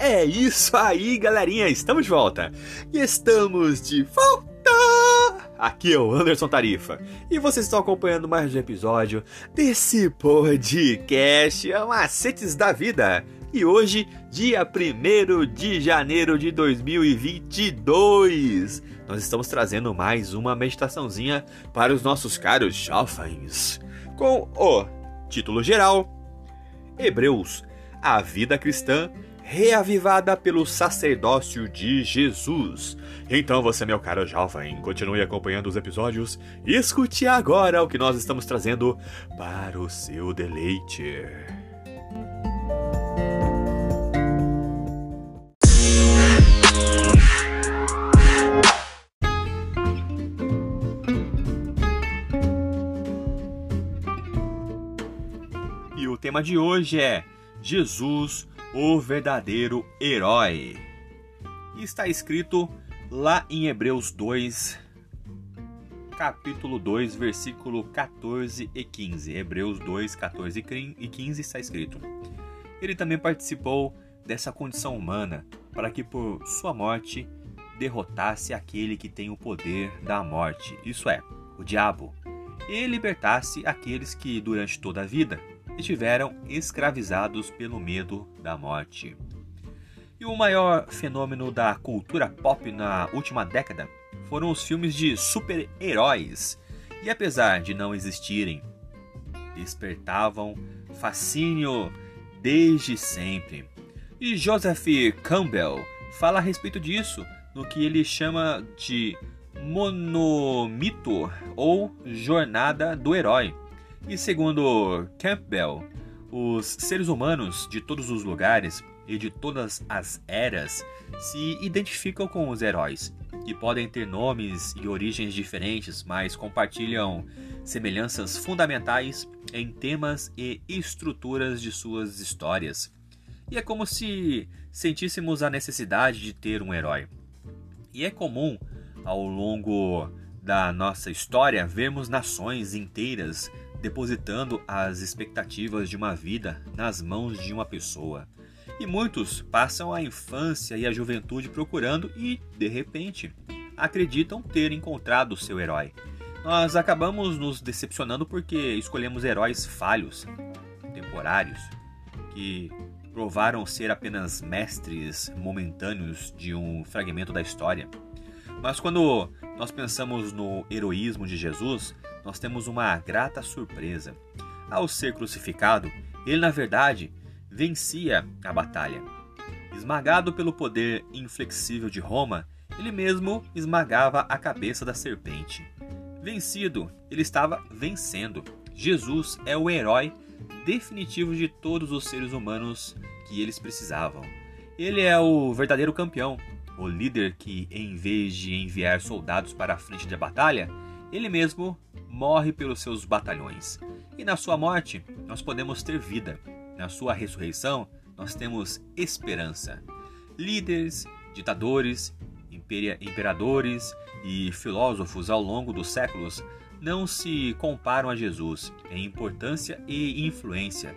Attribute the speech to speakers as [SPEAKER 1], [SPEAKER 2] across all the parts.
[SPEAKER 1] É isso aí, galerinha, estamos de volta. E estamos de volta! Aqui é o Anderson Tarifa e vocês estão acompanhando mais um episódio desse podcast Macetes da Vida. E hoje, dia 1 de janeiro de 2022, nós estamos trazendo mais uma meditaçãozinha para os nossos caros jovens, com o título geral: Hebreus, a vida cristã reavivada pelo sacerdócio de Jesus. Então você, meu caro jovem, continue acompanhando os episódios e escute agora o que nós estamos trazendo para o seu deleite. E o tema de hoje é Jesus o verdadeiro herói. Está escrito lá em Hebreus 2, capítulo 2, versículo 14 e 15. Hebreus 2, 14 e 15 está escrito: Ele também participou dessa condição humana para que por sua morte derrotasse aquele que tem o poder da morte, isso é, o diabo, e libertasse aqueles que durante toda a vida estiveram escravizados pelo medo da morte. E o maior fenômeno da cultura pop na última década foram os filmes de super-heróis. E apesar de não existirem, despertavam fascínio desde sempre. E Joseph Campbell fala a respeito disso no que ele chama de monomito ou jornada do herói. E segundo Campbell, os seres humanos de todos os lugares e de todas as eras se identificam com os heróis, que podem ter nomes e origens diferentes, mas compartilham semelhanças fundamentais em temas e estruturas de suas histórias. E é como se sentíssemos a necessidade de ter um herói. E é comum, ao longo da nossa história, vermos nações inteiras depositando as expectativas de uma vida nas mãos de uma pessoa. E muitos passam a infância e a juventude procurando e, de repente, acreditam ter encontrado seu herói. Nós acabamos nos decepcionando porque escolhemos heróis falhos, temporários, que provaram ser apenas mestres momentâneos de um fragmento da história. Mas quando nós pensamos no heroísmo de Jesus, nós temos uma grata surpresa. Ao ser crucificado, ele na verdade vencia a batalha. Esmagado pelo poder inflexível de Roma, ele mesmo esmagava a cabeça da serpente. Vencido, ele estava vencendo. Jesus é o herói definitivo de todos os seres humanos que eles precisavam. Ele é o verdadeiro campeão, o líder que, em vez de enviar soldados para a frente da batalha, ele mesmo morre pelos seus batalhões. E na sua morte, nós podemos ter vida. Na sua ressurreição, nós temos esperança. Líderes, ditadores, imperadores e filósofos ao longo dos séculos não se comparam a Jesus em importância e influência.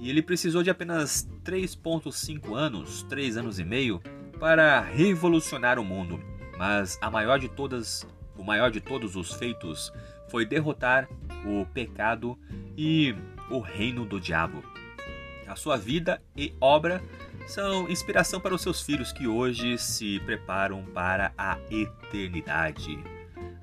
[SPEAKER 1] E ele precisou de apenas 3,5 anos, 3 anos e meio, para revolucionar o mundo. Mas a maior de todas, o maior de todos os feitos foi derrotar o pecado e o reino do diabo. A sua vida e obra são inspiração para os seus filhos que hoje se preparam para a eternidade.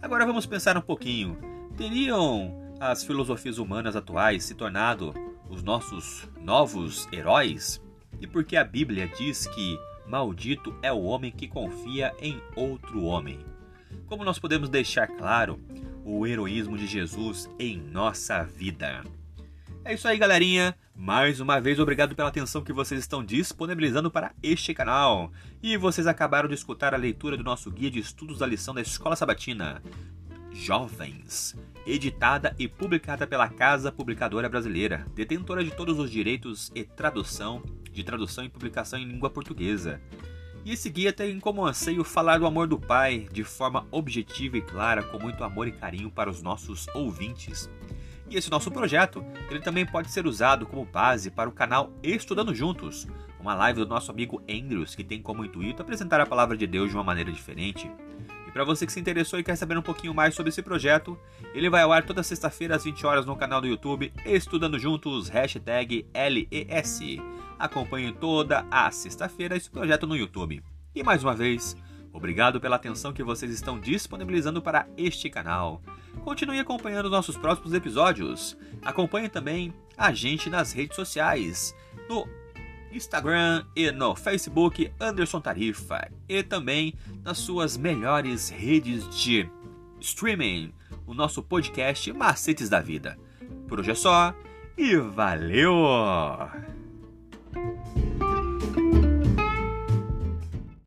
[SPEAKER 1] Agora vamos pensar um pouquinho. Teriam as filosofias humanas atuais se tornado os nossos novos heróis? E por que a Bíblia diz que maldito é o homem que confia em outro homem? Como nós podemos deixar claro o heroísmo de Jesus em nossa vida. É isso aí, galerinha. Mais uma vez, obrigado pela atenção que vocês estão disponibilizando para este canal. E vocês acabaram de escutar a leitura do nosso guia de estudos da lição da Escola Sabatina Jovens, editada e publicada pela Casa Publicadora Brasileira, detentora de todos os direitos e tradução de tradução e publicação em língua portuguesa. E esse guia tem como anseio falar do amor do Pai de forma objetiva e clara, com muito amor e carinho para os nossos ouvintes. E esse nosso projeto, ele também pode ser usado como base para o canal Estudando Juntos, uma live do nosso amigo Andrews, que tem como intuito apresentar a palavra de Deus de uma maneira diferente. Para você que se interessou e quer saber um pouquinho mais sobre esse projeto, ele vai ao ar toda sexta-feira às 20 horas no canal do YouTube Estudando Juntos, hashtag LES. Acompanhe toda a sexta-feira esse projeto no YouTube. E mais uma vez, obrigado pela atenção que vocês estão disponibilizando para este canal. Continue acompanhando nossos próximos episódios. Acompanhe também a gente nas redes sociais, no Instagram e no Facebook Anderson Tarifa e também nas suas melhores redes de streaming, o nosso podcast Macetes da Vida. Por hoje é só e valeu!